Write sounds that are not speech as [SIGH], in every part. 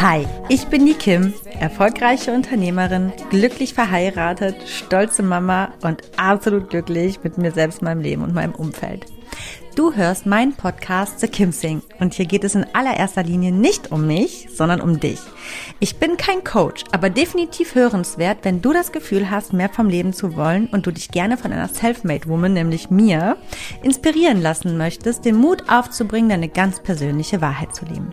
Hi, ich bin die Kim, erfolgreiche Unternehmerin, glücklich verheiratet, stolze Mama und absolut glücklich mit mir selbst, meinem Leben und meinem Umfeld. Du hörst meinen Podcast The Kim Sing und hier geht es in allererster Linie nicht um mich, sondern um dich. Ich bin kein Coach, aber definitiv hörenswert, wenn du das Gefühl hast, mehr vom Leben zu wollen und du dich gerne von einer Selfmade Woman, nämlich mir, inspirieren lassen möchtest, den Mut aufzubringen, deine ganz persönliche Wahrheit zu leben.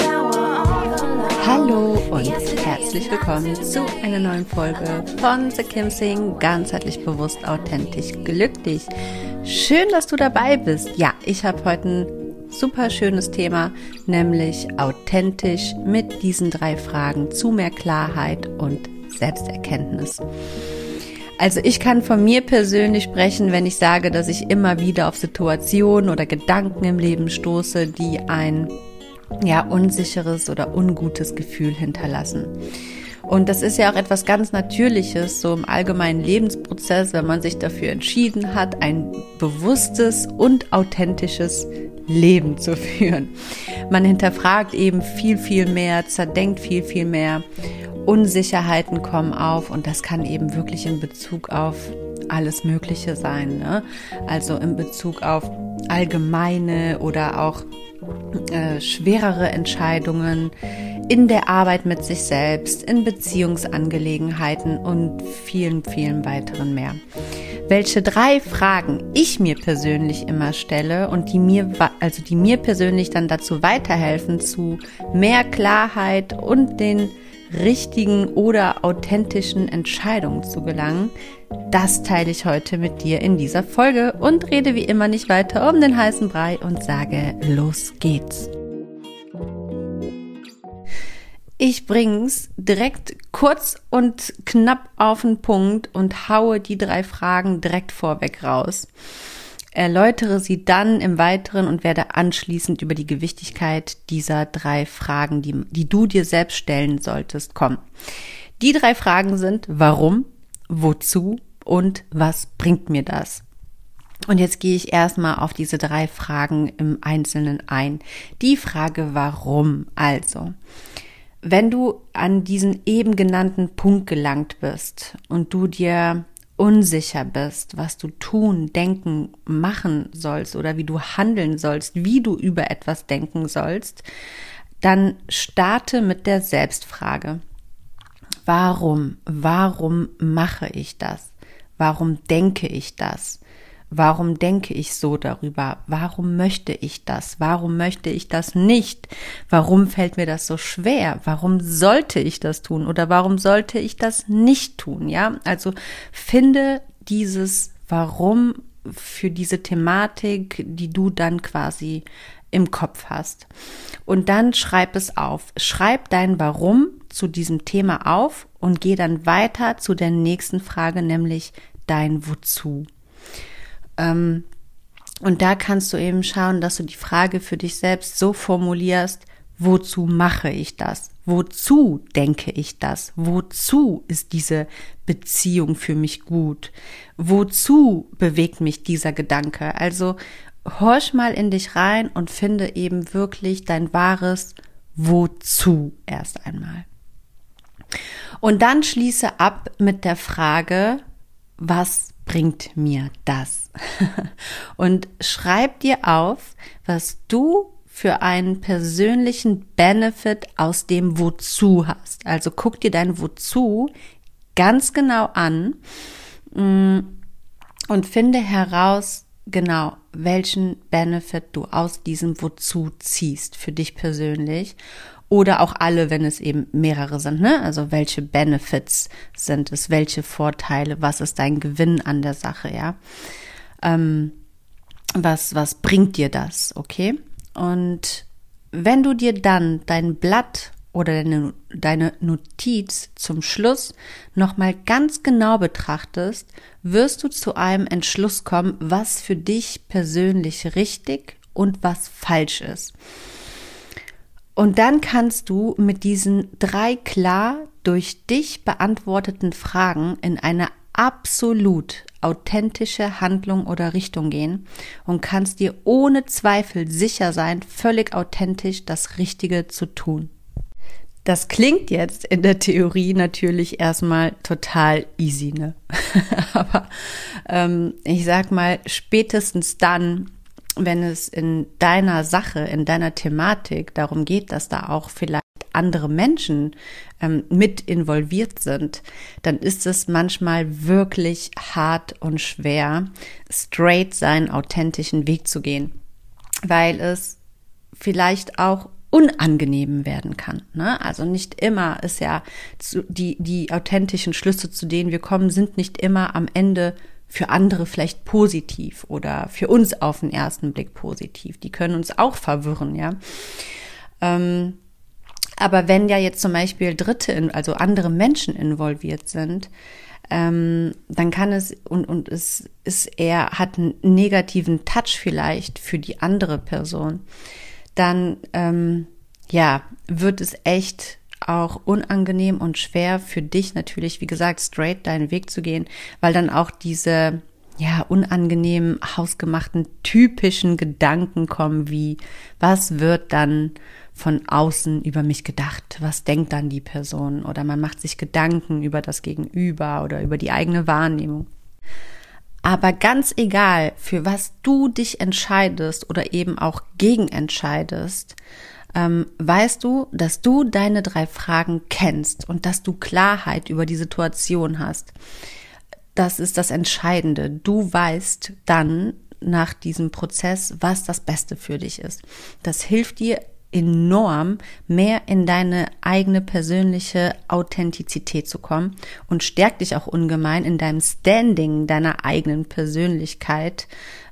Hallo und herzlich willkommen zu einer neuen Folge von The Kim Sing, ganzheitlich bewusst, authentisch, glücklich. Schön, dass du dabei bist. Ja, ich habe heute ein super schönes Thema, nämlich authentisch mit diesen drei Fragen zu mehr Klarheit und Selbsterkenntnis. Also ich kann von mir persönlich sprechen, wenn ich sage, dass ich immer wieder auf Situationen oder Gedanken im Leben stoße, die ein ja, unsicheres oder ungutes Gefühl hinterlassen. Und das ist ja auch etwas ganz Natürliches, so im allgemeinen Lebensprozess, wenn man sich dafür entschieden hat, ein bewusstes und authentisches Leben zu führen. Man hinterfragt eben viel, viel mehr, zerdenkt viel, viel mehr. Unsicherheiten kommen auf und das kann eben wirklich in Bezug auf alles Mögliche sein. Ne? Also in Bezug auf allgemeine oder auch äh, schwerere Entscheidungen in der Arbeit mit sich selbst, in Beziehungsangelegenheiten und vielen, vielen weiteren mehr. Welche drei Fragen ich mir persönlich immer stelle und die mir, also die mir persönlich dann dazu weiterhelfen, zu mehr Klarheit und den richtigen oder authentischen Entscheidungen zu gelangen, das teile ich heute mit dir in dieser Folge und rede wie immer nicht weiter um den heißen Brei und sage, los geht's. Ich bring's direkt kurz und knapp auf den Punkt und haue die drei Fragen direkt vorweg raus erläutere sie dann im Weiteren und werde anschließend über die Gewichtigkeit dieser drei Fragen, die, die du dir selbst stellen solltest, kommen. Die drei Fragen sind, warum, wozu und was bringt mir das? Und jetzt gehe ich erstmal auf diese drei Fragen im Einzelnen ein. Die Frage, warum also? Wenn du an diesen eben genannten Punkt gelangt bist und du dir unsicher bist, was du tun, denken, machen sollst oder wie du handeln sollst, wie du über etwas denken sollst, dann starte mit der Selbstfrage. Warum? Warum mache ich das? Warum denke ich das? Warum denke ich so darüber? Warum möchte ich das? Warum möchte ich das nicht? Warum fällt mir das so schwer? Warum sollte ich das tun oder warum sollte ich das nicht tun? Ja, also finde dieses Warum für diese Thematik, die du dann quasi im Kopf hast. Und dann schreib es auf. Schreib dein Warum zu diesem Thema auf und geh dann weiter zu der nächsten Frage, nämlich dein Wozu. Ähm, und da kannst du eben schauen, dass du die Frage für dich selbst so formulierst, wozu mache ich das? Wozu denke ich das? Wozu ist diese Beziehung für mich gut? Wozu bewegt mich dieser Gedanke? Also horch mal in dich rein und finde eben wirklich dein wahres Wozu erst einmal. Und dann schließe ab mit der Frage, was bringt mir das? [LAUGHS] Und schreib dir auf, was du für einen persönlichen Benefit aus dem Wozu hast. Also guck dir dein Wozu ganz genau an mm, und finde heraus, genau, welchen Benefit du aus diesem Wozu ziehst für dich persönlich oder auch alle, wenn es eben mehrere sind. Ne? Also welche Benefits sind es, welche Vorteile, was ist dein Gewinn an der Sache, ja. Ähm, was, was bringt dir das, okay? Und wenn du dir dann dein Blatt oder deine, deine Notiz zum Schluss nochmal ganz genau betrachtest, wirst du zu einem Entschluss kommen, was für dich persönlich richtig und was falsch ist. Und dann kannst du mit diesen drei klar durch dich beantworteten Fragen in eine absolut authentische Handlung oder Richtung gehen und kannst dir ohne Zweifel sicher sein, völlig authentisch das Richtige zu tun. Das klingt jetzt in der Theorie natürlich erstmal total easy, ne? [LAUGHS] Aber ähm, ich sag mal, spätestens dann, wenn es in deiner Sache, in deiner Thematik darum geht, dass da auch vielleicht andere Menschen ähm, mit involviert sind, dann ist es manchmal wirklich hart und schwer, straight seinen authentischen Weg zu gehen, weil es vielleicht auch unangenehm werden kann. Ne? Also nicht immer ist ja zu, die, die authentischen Schlüsse, zu denen wir kommen, sind nicht immer am Ende für andere vielleicht positiv oder für uns auf den ersten Blick positiv. Die können uns auch verwirren, ja. Ähm, aber wenn ja jetzt zum Beispiel Dritte, also andere Menschen involviert sind, ähm, dann kann es und, und es ist eher, hat einen negativen Touch vielleicht für die andere Person dann ähm, ja, wird es echt auch unangenehm und schwer für dich natürlich, wie gesagt, straight deinen Weg zu gehen, weil dann auch diese ja, unangenehmen, hausgemachten, typischen Gedanken kommen, wie, was wird dann von außen über mich gedacht? Was denkt dann die Person? Oder man macht sich Gedanken über das Gegenüber oder über die eigene Wahrnehmung. Aber ganz egal, für was du dich entscheidest oder eben auch gegen entscheidest, ähm, weißt du, dass du deine drei Fragen kennst und dass du Klarheit über die Situation hast. Das ist das Entscheidende. Du weißt dann nach diesem Prozess, was das Beste für dich ist. Das hilft dir enorm, mehr in deine eigene persönliche Authentizität zu kommen und stärkt dich auch ungemein in deinem Standing deiner eigenen Persönlichkeit,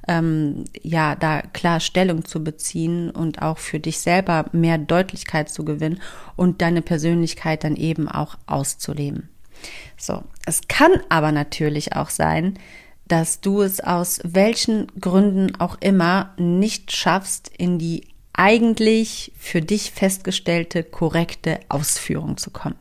ähm, ja, da klar Stellung zu beziehen und auch für dich selber mehr Deutlichkeit zu gewinnen und deine Persönlichkeit dann eben auch auszuleben. So, es kann aber natürlich auch sein, dass du es aus welchen Gründen auch immer nicht schaffst, in die eigentlich für dich festgestellte korrekte Ausführung zu kommen.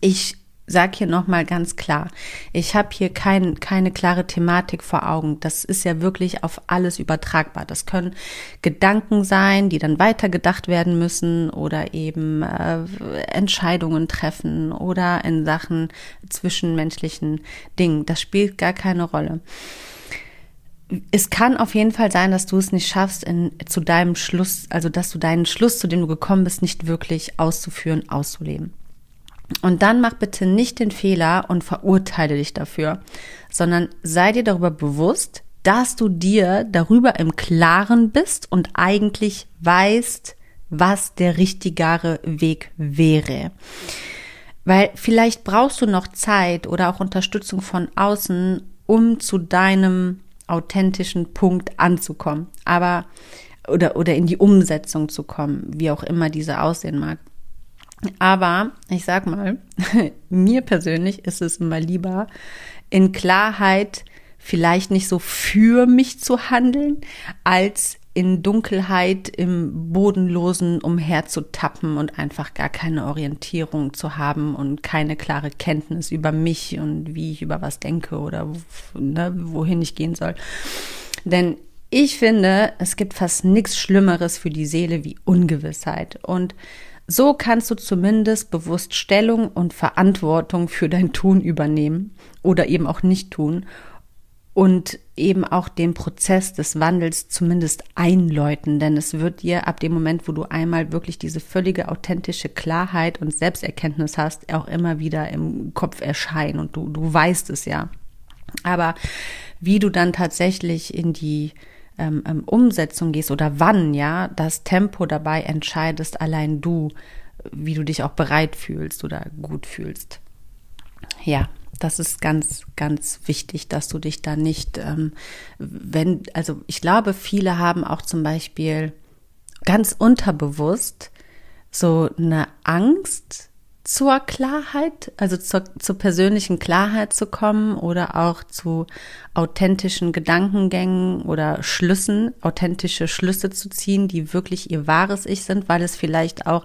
Ich sage hier nochmal ganz klar, ich habe hier kein, keine klare Thematik vor Augen. Das ist ja wirklich auf alles übertragbar. Das können Gedanken sein, die dann weitergedacht werden müssen oder eben äh, Entscheidungen treffen oder in Sachen zwischenmenschlichen Dingen. Das spielt gar keine Rolle es kann auf jeden Fall sein, dass du es nicht schaffst, in, zu deinem Schluss, also dass du deinen Schluss, zu dem du gekommen bist, nicht wirklich auszuführen, auszuleben. Und dann mach bitte nicht den Fehler und verurteile dich dafür, sondern sei dir darüber bewusst, dass du dir darüber im Klaren bist und eigentlich weißt, was der richtigere Weg wäre. Weil vielleicht brauchst du noch Zeit oder auch Unterstützung von außen, um zu deinem authentischen Punkt anzukommen, aber oder oder in die Umsetzung zu kommen, wie auch immer diese aussehen mag. Aber ich sag mal, [LAUGHS] mir persönlich ist es immer lieber in Klarheit vielleicht nicht so für mich zu handeln, als in Dunkelheit im Bodenlosen umherzutappen und einfach gar keine Orientierung zu haben und keine klare Kenntnis über mich und wie ich über was denke oder ne, wohin ich gehen soll. Denn ich finde, es gibt fast nichts Schlimmeres für die Seele wie Ungewissheit. Und so kannst du zumindest bewusst Stellung und Verantwortung für dein Tun übernehmen oder eben auch nicht tun und eben auch den Prozess des Wandels zumindest einläuten, denn es wird dir ab dem Moment, wo du einmal wirklich diese völlige authentische Klarheit und Selbsterkenntnis hast, auch immer wieder im Kopf erscheinen und du, du weißt es ja. Aber wie du dann tatsächlich in die ähm, ähm Umsetzung gehst oder wann, ja, das Tempo dabei entscheidest allein du, wie du dich auch bereit fühlst oder gut fühlst. Ja, das ist ganz, ganz wichtig, dass du dich da nicht, ähm, wenn, also ich glaube, viele haben auch zum Beispiel ganz unterbewusst so eine Angst zur Klarheit, also zur, zur persönlichen Klarheit zu kommen oder auch zu authentischen Gedankengängen oder Schlüssen, authentische Schlüsse zu ziehen, die wirklich ihr wahres Ich sind, weil es vielleicht auch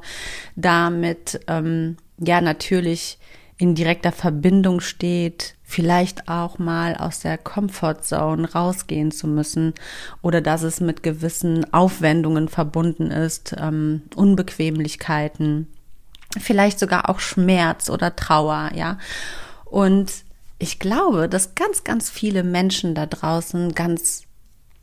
damit, ähm, ja, natürlich in direkter Verbindung steht, vielleicht auch mal aus der Comfortzone rausgehen zu müssen oder dass es mit gewissen Aufwendungen verbunden ist, ähm, Unbequemlichkeiten, vielleicht sogar auch Schmerz oder Trauer, ja. Und ich glaube, dass ganz, ganz viele Menschen da draußen ganz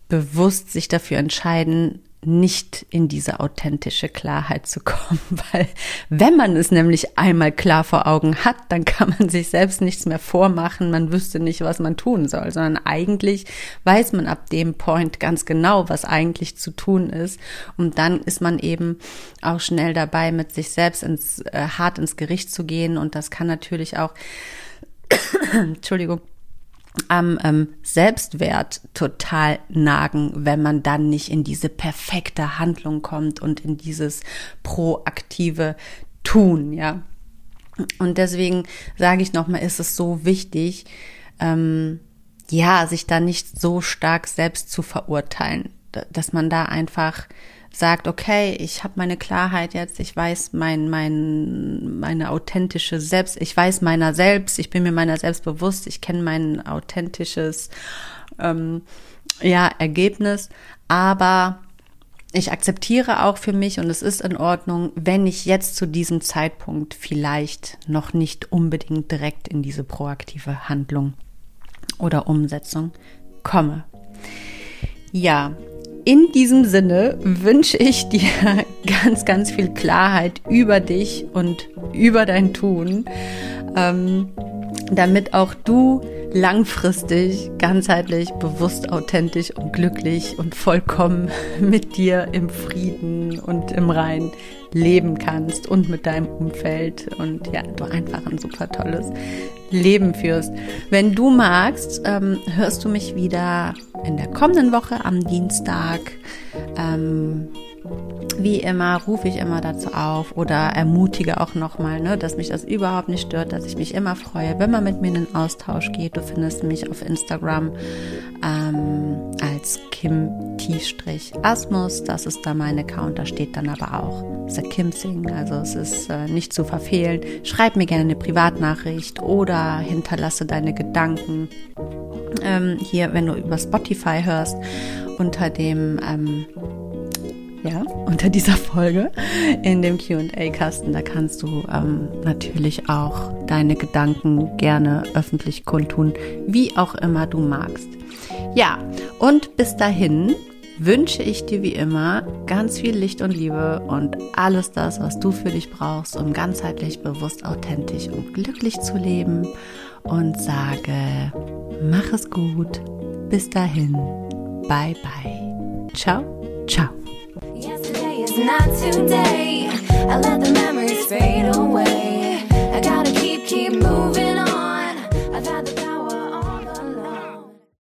bewusst sich dafür entscheiden, nicht in diese authentische Klarheit zu kommen, [LAUGHS] weil wenn man es nämlich einmal klar vor Augen hat, dann kann man sich selbst nichts mehr vormachen, man wüsste nicht, was man tun soll, sondern eigentlich weiß man ab dem Point ganz genau, was eigentlich zu tun ist. Und dann ist man eben auch schnell dabei, mit sich selbst ins äh, hart ins Gericht zu gehen. Und das kann natürlich auch [COUGHS] Entschuldigung am ähm, Selbstwert total nagen, wenn man dann nicht in diese perfekte Handlung kommt und in dieses proaktive Tun, ja. Und deswegen sage ich nochmal, ist es so wichtig, ähm, ja, sich da nicht so stark selbst zu verurteilen, dass man da einfach sagt, okay, ich habe meine Klarheit jetzt, ich weiß mein, mein, meine authentische Selbst, ich weiß meiner selbst, ich bin mir meiner selbst bewusst, ich kenne mein authentisches ähm, ja, Ergebnis, aber ich akzeptiere auch für mich und es ist in Ordnung, wenn ich jetzt zu diesem Zeitpunkt vielleicht noch nicht unbedingt direkt in diese proaktive Handlung oder Umsetzung komme. Ja, in diesem Sinne wünsche ich dir [LAUGHS] ganz, ganz viel Klarheit über dich und über dein Tun, ähm, damit auch du langfristig, ganzheitlich, bewusst, authentisch und glücklich und vollkommen [LAUGHS] mit dir im Frieden und im Rein leben kannst und mit deinem Umfeld und ja, du einfach ein super tolles Leben führst. Wenn du magst, ähm, hörst du mich wieder in der kommenden Woche am Dienstag. Ähm, wie immer rufe ich immer dazu auf oder ermutige auch nochmal, ne, dass mich das überhaupt nicht stört, dass ich mich immer freue, wenn man mit mir in den Austausch geht. Du findest mich auf Instagram ähm, als Kim-Asmus. Das ist da mein Account. Da steht dann aber auch The Kim Sing. Also es ist äh, nicht zu verfehlen. Schreib mir gerne eine Privatnachricht oder hinterlasse deine Gedanken ähm, hier, wenn du über Spotify hörst, unter dem ähm, ja, unter dieser Folge in dem QA-Kasten. Da kannst du ähm, natürlich auch deine Gedanken gerne öffentlich kundtun, wie auch immer du magst. Ja, und bis dahin wünsche ich dir wie immer ganz viel Licht und Liebe und alles das, was du für dich brauchst, um ganzheitlich, bewusst, authentisch und glücklich zu leben. Und sage, mach es gut. Bis dahin. Bye bye. Ciao, ciao. Not today. I let the memories fade away. I gotta keep, keep moving on. I've had the